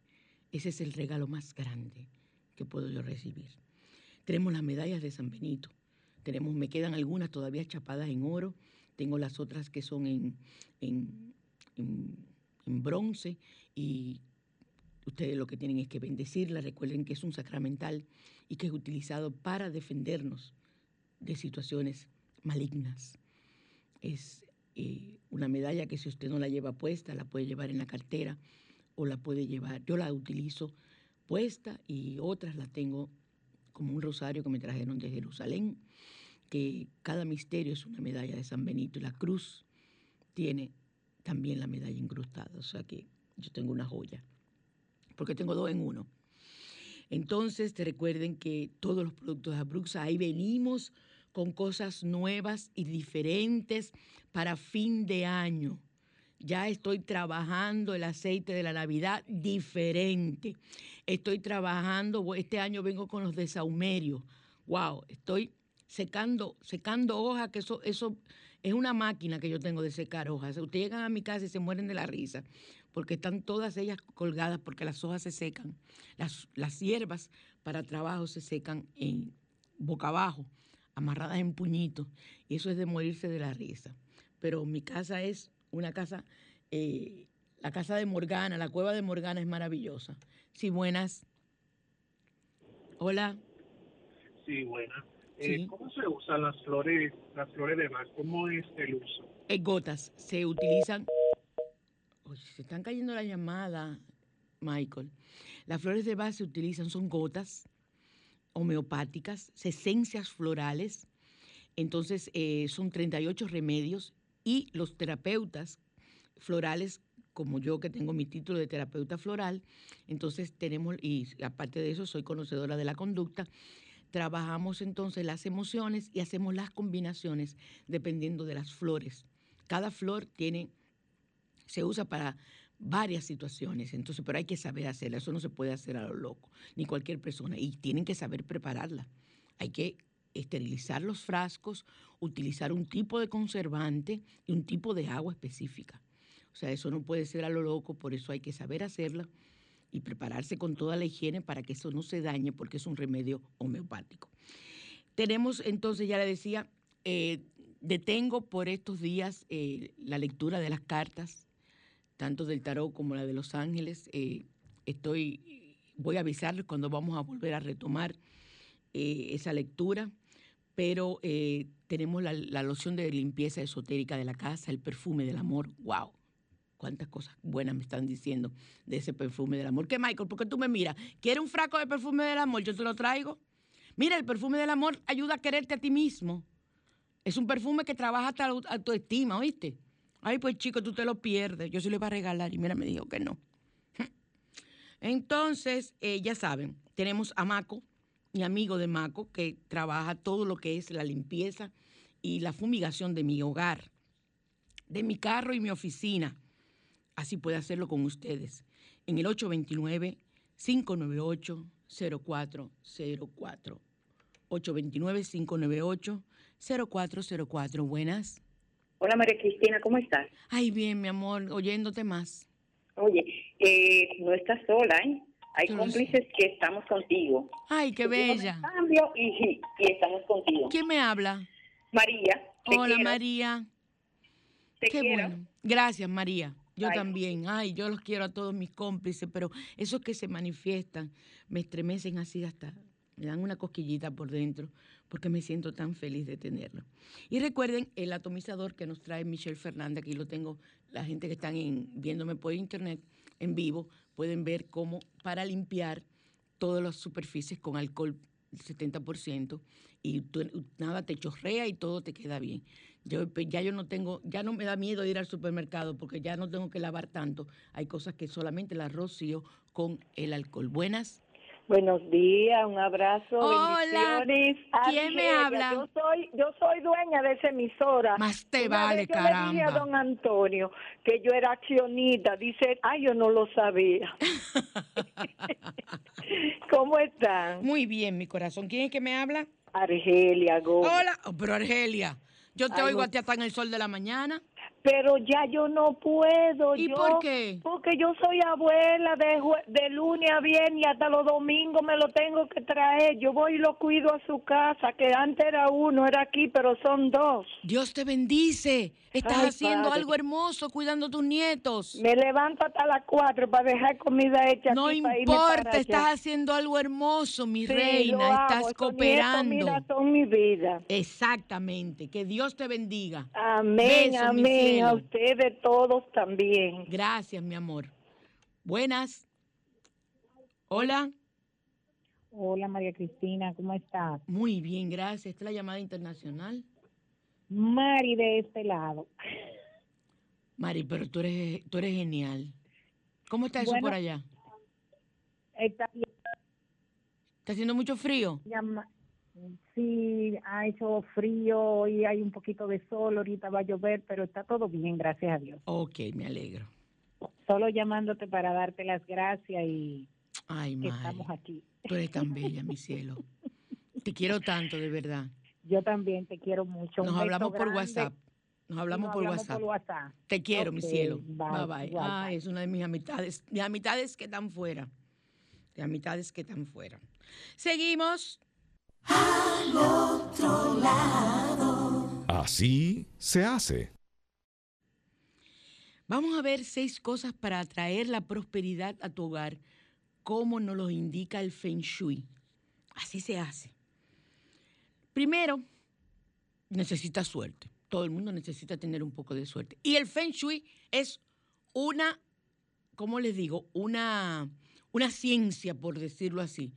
Ese es el regalo más grande que puedo yo recibir. Tenemos las medallas de San Benito. Tenemos, me quedan algunas todavía chapadas en oro. Tengo las otras que son en, en, en- en bronce. Y ustedes lo que tienen es que bendecirla. Recuerden que es un sacramental y que es utilizado para defendernos de situaciones malignas. Es eh, una medalla que si usted no la lleva puesta, la puede llevar en la cartera o la puede llevar. Yo la utilizo puesta y otras la tengo como un rosario que me trajeron de Jerusalén, que cada misterio es una medalla de San Benito y la cruz tiene también la medalla incrustada. O sea que yo tengo una joya, porque tengo dos en uno. Entonces, te recuerden que todos los productos de Abruxa, ahí venimos con cosas nuevas y diferentes para fin de año. Ya estoy trabajando el aceite de la Navidad diferente. Estoy trabajando, este año vengo con los de saumerio. Wow, estoy secando, secando hojas, que eso, eso es una máquina que yo tengo de secar hojas. Ustedes llegan a mi casa y se mueren de la risa, porque están todas ellas colgadas, porque las hojas se secan. Las, las hierbas para trabajo se secan en boca abajo, amarradas en puñitos, y eso es de morirse de la risa. Pero mi casa es una casa, eh, la casa de Morgana, la cueva de Morgana es maravillosa. Sí, buenas. Hola. Sí, buena. Sí. Eh, ¿Cómo se usan las flores, las flores de Bach? ¿Cómo es el uso? Eh, gotas se utilizan. Se están cayendo la llamada, Michael. Las flores de Bach se utilizan, son gotas homeopáticas, esencias florales. Entonces, eh, son 38 remedios y los terapeutas florales, como yo que tengo mi título de terapeuta floral, entonces tenemos, y aparte de eso, soy conocedora de la conducta, trabajamos entonces las emociones y hacemos las combinaciones dependiendo de las flores. Cada flor tiene, se usa para varias situaciones, entonces, pero hay que saber hacerla, eso no se puede hacer a lo loco, ni cualquier persona, y tienen que saber prepararla. Hay que esterilizar los frascos, utilizar un tipo de conservante y un tipo de agua específica. O sea, eso no puede ser a lo loco, por eso hay que saber hacerla y prepararse con toda la higiene para que eso no se dañe porque es un remedio homeopático. Tenemos entonces, ya le decía, eh, detengo por estos días eh, la lectura de las cartas, tanto del tarot como la de los ángeles. Eh, estoy, voy a avisarles cuando vamos a volver a retomar eh, esa lectura, pero eh, tenemos la, la loción de limpieza esotérica de la casa, el perfume del amor. ¡Wow! cuántas cosas buenas me están diciendo de ese perfume del amor. ¿Qué, Michael? ¿Por qué tú me miras? ¿Quieres un fraco de perfume del amor? Yo te lo traigo. Mira, el perfume del amor ayuda a quererte a ti mismo. Es un perfume que trabaja hasta la autoestima, ¿oíste? Ay, pues chico, tú te lo pierdes. Yo se lo iba a regalar y mira, me dijo que no. Entonces, eh, ya saben, tenemos a Maco, mi amigo de Maco, que trabaja todo lo que es la limpieza y la fumigación de mi hogar, de mi carro y mi oficina. Así puede hacerlo con ustedes. En el 829-598-0404. 829-598-0404. Buenas. Hola María Cristina, ¿cómo estás? Ay, bien, mi amor, oyéndote más. Oye, eh, no estás sola, ¿eh? Hay Yo cómplices que estamos contigo. Ay, qué bella. Cambio y, y estamos contigo. ¿Quién me habla? María. Hola, quiero, María. Te Qué quiero. bueno. Gracias, María. Yo Ay. también. Ay, yo los quiero a todos mis cómplices, pero esos que se manifiestan me estremecen así hasta, me dan una cosquillita por dentro, porque me siento tan feliz de tenerlo. Y recuerden el atomizador que nos trae Michelle Fernández, aquí lo tengo, la gente que están en- viéndome por internet en vivo, pueden ver cómo para limpiar todas las superficies con alcohol 70% y nada te chorrea y todo te queda bien. Yo pues, ya yo no tengo, ya no me da miedo ir al supermercado porque ya no tengo que lavar tanto. Hay cosas que solamente las rocío con el alcohol. Buenas. Buenos días, un abrazo, Hola, bendiciones. ¿quién me habla? Yo soy, yo soy dueña de esa emisora. Más te Una vale, vez yo le dije a caramba. don Antonio que yo era accionista. Dice, ay, yo no lo sabía. ¿Cómo están? Muy bien, mi corazón. ¿Quién es que me habla? Argelia Gómez. Hola, Oh, pero Argelia, yo te Ay, oigo no. a ti hasta en el sol de la mañana. Pero ya yo no puedo. ¿Y yo- por qué? Porque yo soy abuela de, de lunes a viernes y hasta los domingos me lo tengo que traer. Yo voy y lo cuido a su casa, que antes era uno, era aquí, pero son dos. Dios te bendice. Estás Ay, haciendo padre. algo hermoso cuidando a tus nietos. Me levanto hasta las cuatro para dejar comida hecha. No aquí para importa, allá. estás haciendo algo hermoso, mi Sí, reina. Estás cooperando. nietos, mira, son mi vida. Exactamente. Que Dios te bendiga. Amén, Beso, mi amén. Cielo. A ustedes todos también. Gracias, mi amor. Buenas. Hola. Hola María Cristina, ¿cómo estás? Muy bien, gracias. Esta es la llamada internacional. Mari de este lado. Mari, pero tú eres, tú eres genial. ¿Cómo está eso Bueno. por allá? Está bien, ¿Está haciendo mucho frío? llama- Sí, ha hecho frío y hay un poquito de sol, ahorita va a llover, pero está todo bien, gracias a Dios. Ok, me alegro. Solo llamándote para darte las gracias y Ay, que estamos aquí. tú eres tan bella, mi cielo. Te quiero tanto, de verdad. Yo también te quiero mucho. Nos hablamos por grande WhatsApp. Nos hablamos nos por hablamos WhatsApp. por WhatsApp. Te quiero, mi cielo. bye, Bye bye. es una de mis amistades, mis amistades que están fuera. De amistades que están fuera. Seguimos. Así se hace. Vamos a ver seis cosas para atraer la prosperidad a tu hogar, como nos lo indica el Feng Shui. Así se hace. Primero, necesita suerte. Todo el mundo necesita tener un poco de suerte. Y el Feng Shui es una, ¿cómo les digo? Una, una ciencia, por decirlo así,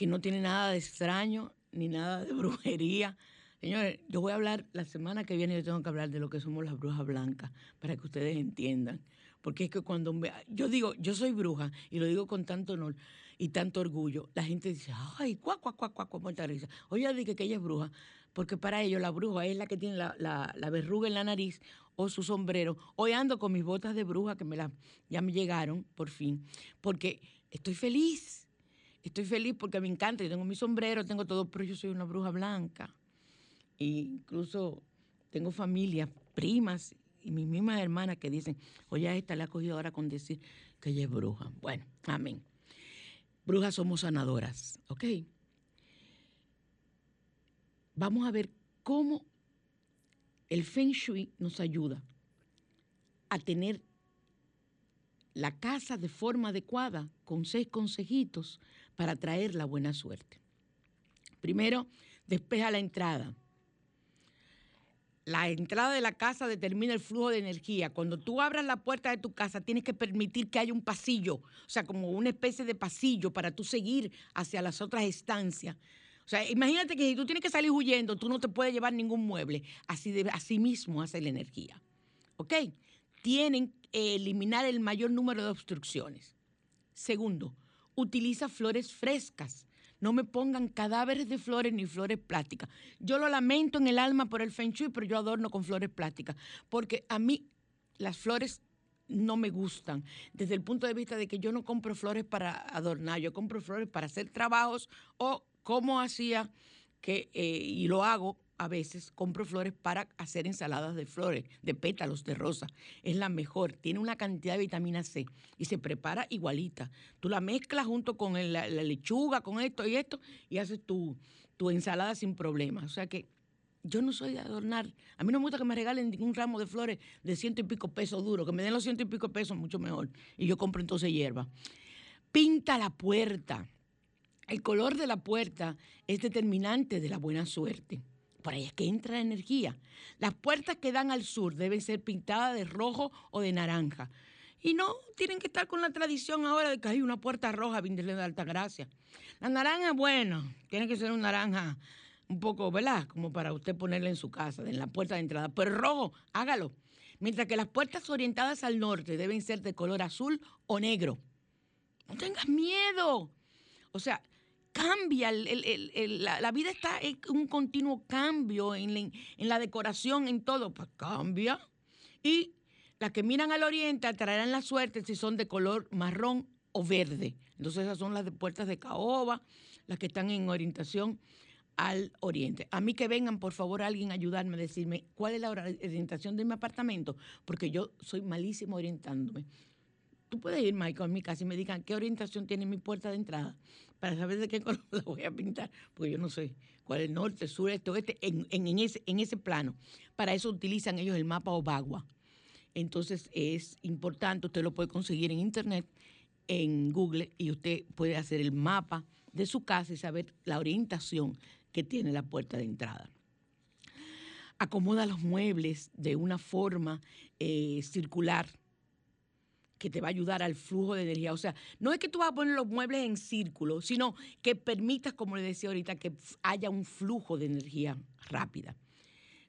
que no tiene nada de extraño ni nada de brujería. Señores, yo voy a hablar la semana que viene, yo tengo que hablar de lo que somos las brujas blancas, para que ustedes entiendan. Porque es que cuando me- yo digo, yo soy bruja, y lo digo con tanto honor y tanto orgullo, la gente dice, ay, cuá, cuá, cuá, cuá, muerta risa. Oye, yo dije que ella es bruja, porque para ellos la bruja es la que tiene la, la- la verruga en la nariz o su sombrero. Hoy ando con mis botas de bruja que me las, ya me llegaron, por fin, porque estoy feliz. Estoy feliz porque me encanta, yo tengo mi sombrero, tengo todo, pero yo soy una bruja blanca. E incluso tengo familias, primas y mis mismas hermanas que dicen, oye, a esta le ha cogido ahora con decir que ella es bruja. Bueno, amén. Brujas somos sanadoras, ¿ok? Vamos a ver cómo el Feng Shui nos ayuda a tener la casa de forma adecuada, con seis consejitos para traer la buena suerte. Primero, despeja la entrada. La entrada de la casa determina el flujo de energía. Cuando tú abras la puerta de tu casa, tienes que permitir que haya un pasillo, o sea, como una especie de pasillo para tú seguir hacia las otras estancias. O sea, imagínate que si tú tienes que salir huyendo, tú no te puedes llevar ningún mueble. Así, de, así mismo hace la energía. ¿Ok? Tienen que eliminar el mayor número de obstrucciones. Segundo, utiliza flores frescas. No me pongan cadáveres de flores ni flores plásticas. Yo lo lamento en el alma por el feng shui, pero yo adorno con flores plásticas. Porque a mí las flores no me gustan. Desde el punto de vista de que yo no compro flores para adornar, yo compro flores para hacer trabajos o como hacía que, eh, y lo hago a veces, compro flores para hacer ensaladas de flores, de pétalos de rosa. Es la mejor, tiene una cantidad de vitamina C y se prepara igualita. Tú la mezclas junto con la, lechuga, con esto y esto, y haces tu, tu ensalada sin problema. O sea que yo no soy de adornar. A mí no me gusta que me regalen ningún ramo de flores de ciento y pico pesos duro, que me den los ciento y pico pesos mucho mejor. Y yo compro entonces hierba. Pinta la puerta. El color de la puerta es determinante de la buena suerte. Por ahí es que entra la energía. Las puertas que dan al sur deben ser pintadas de rojo o de naranja. Y no tienen que estar con la tradición ahora de que hay una puerta roja, Virgen de Altagracia. La naranja, bueno, tiene que ser un naranja un poco, ¿verdad? Como para usted ponerla en su casa, en la puerta de entrada. Pero rojo, hágalo. Mientras que las puertas orientadas al norte deben ser de color azul o negro. No tengas miedo. O sea, cambia. el- la, vida está en un continuo cambio en la, en la decoración, en todo. Pues cambia. Y las que miran al oriente atraerán la suerte si son de color marrón o verde. Entonces esas son las de puertas de caoba, las que están en orientación al oriente. A mí que vengan, por favor, alguien a ayudarme a decirme cuál es la orientación de mi apartamento, porque yo soy malísimo orientándome. Tú puedes ir, Michael, a mi casa y me digan qué orientación tiene mi puerta de entrada para saber de qué color la voy a pintar, porque yo no sé cuál es norte, sur, este, oeste, en, en- en ese, en ese plano. Para eso utilizan ellos el mapa Obagua. Entonces es importante, usted lo puede conseguir en internet, en Google, y usted puede hacer el mapa de su casa y saber la orientación que tiene la puerta de entrada. Acomoda los muebles de una forma eh, circular que te va a ayudar al flujo de energía. O sea, no es que tú vas a poner los muebles en círculo, sino que permitas, como le decía ahorita, que haya un flujo de energía rápida.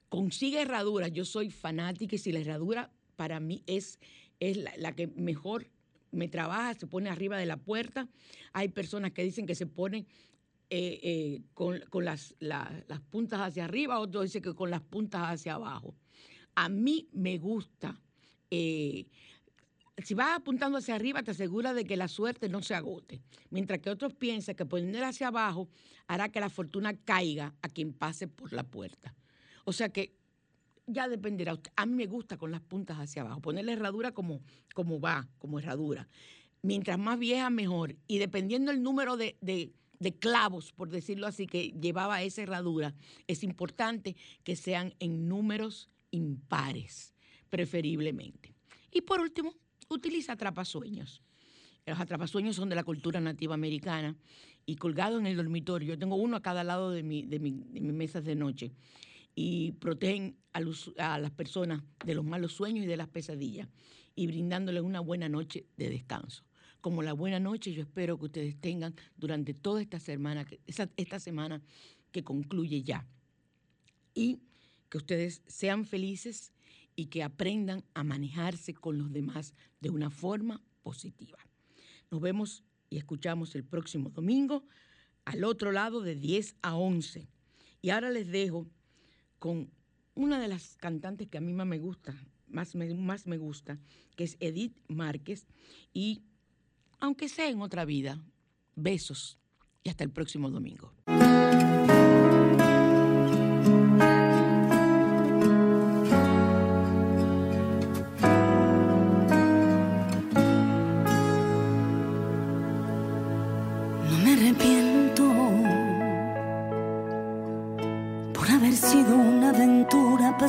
Consigue herraduras. Yo soy fanática y si la herradura para mí es, es la, que mejor me trabaja, se pone arriba de la puerta. Hay personas que dicen que se ponen eh, eh, con, con las, la- las puntas hacia arriba, otros dicen que con las puntas hacia abajo. A mí me gusta. eh, si vas apuntando hacia arriba, te asegura de que la suerte no se agote. Mientras que otros piensan que poner hacia abajo hará que la fortuna caiga a quien pase por la puerta. O sea que ya dependerá. A mí me gusta con las puntas hacia abajo, poner la herradura como, como va, como herradura. Mientras más vieja, mejor. Y dependiendo el número de- de clavos, por decirlo así, que llevaba esa herradura, es importante que sean en números impares, preferiblemente. Y por último, utiliza atrapasueños. Los atrapasueños son de la cultura nativa americana y colgado en el dormitorio, yo tengo uno a cada lado de de mi, de mis mesas de noche y protegen a, los- a las personas de los malos sueños y de las pesadillas y brindándoles una buena noche de descanso. Como la buena noche yo espero que ustedes tengan durante toda esta semana, esta semana que concluye ya. Y que ustedes sean felices y que aprendan a manejarse con los demás de una forma positiva. Nos vemos y escuchamos el próximo domingo al otro lado de 10 a 11. Y ahora les dejo con una de las cantantes que a mí más me gusta, más me, más me gusta, que es Edith Márquez. Y aunque sea en otra vida, besos y hasta el próximo domingo.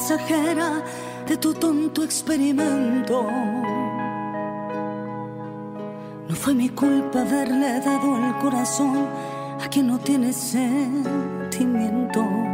Pasajera de tu tonto experimento. No fue mi culpa haberle dado el corazón a quien no tiene sentimientos.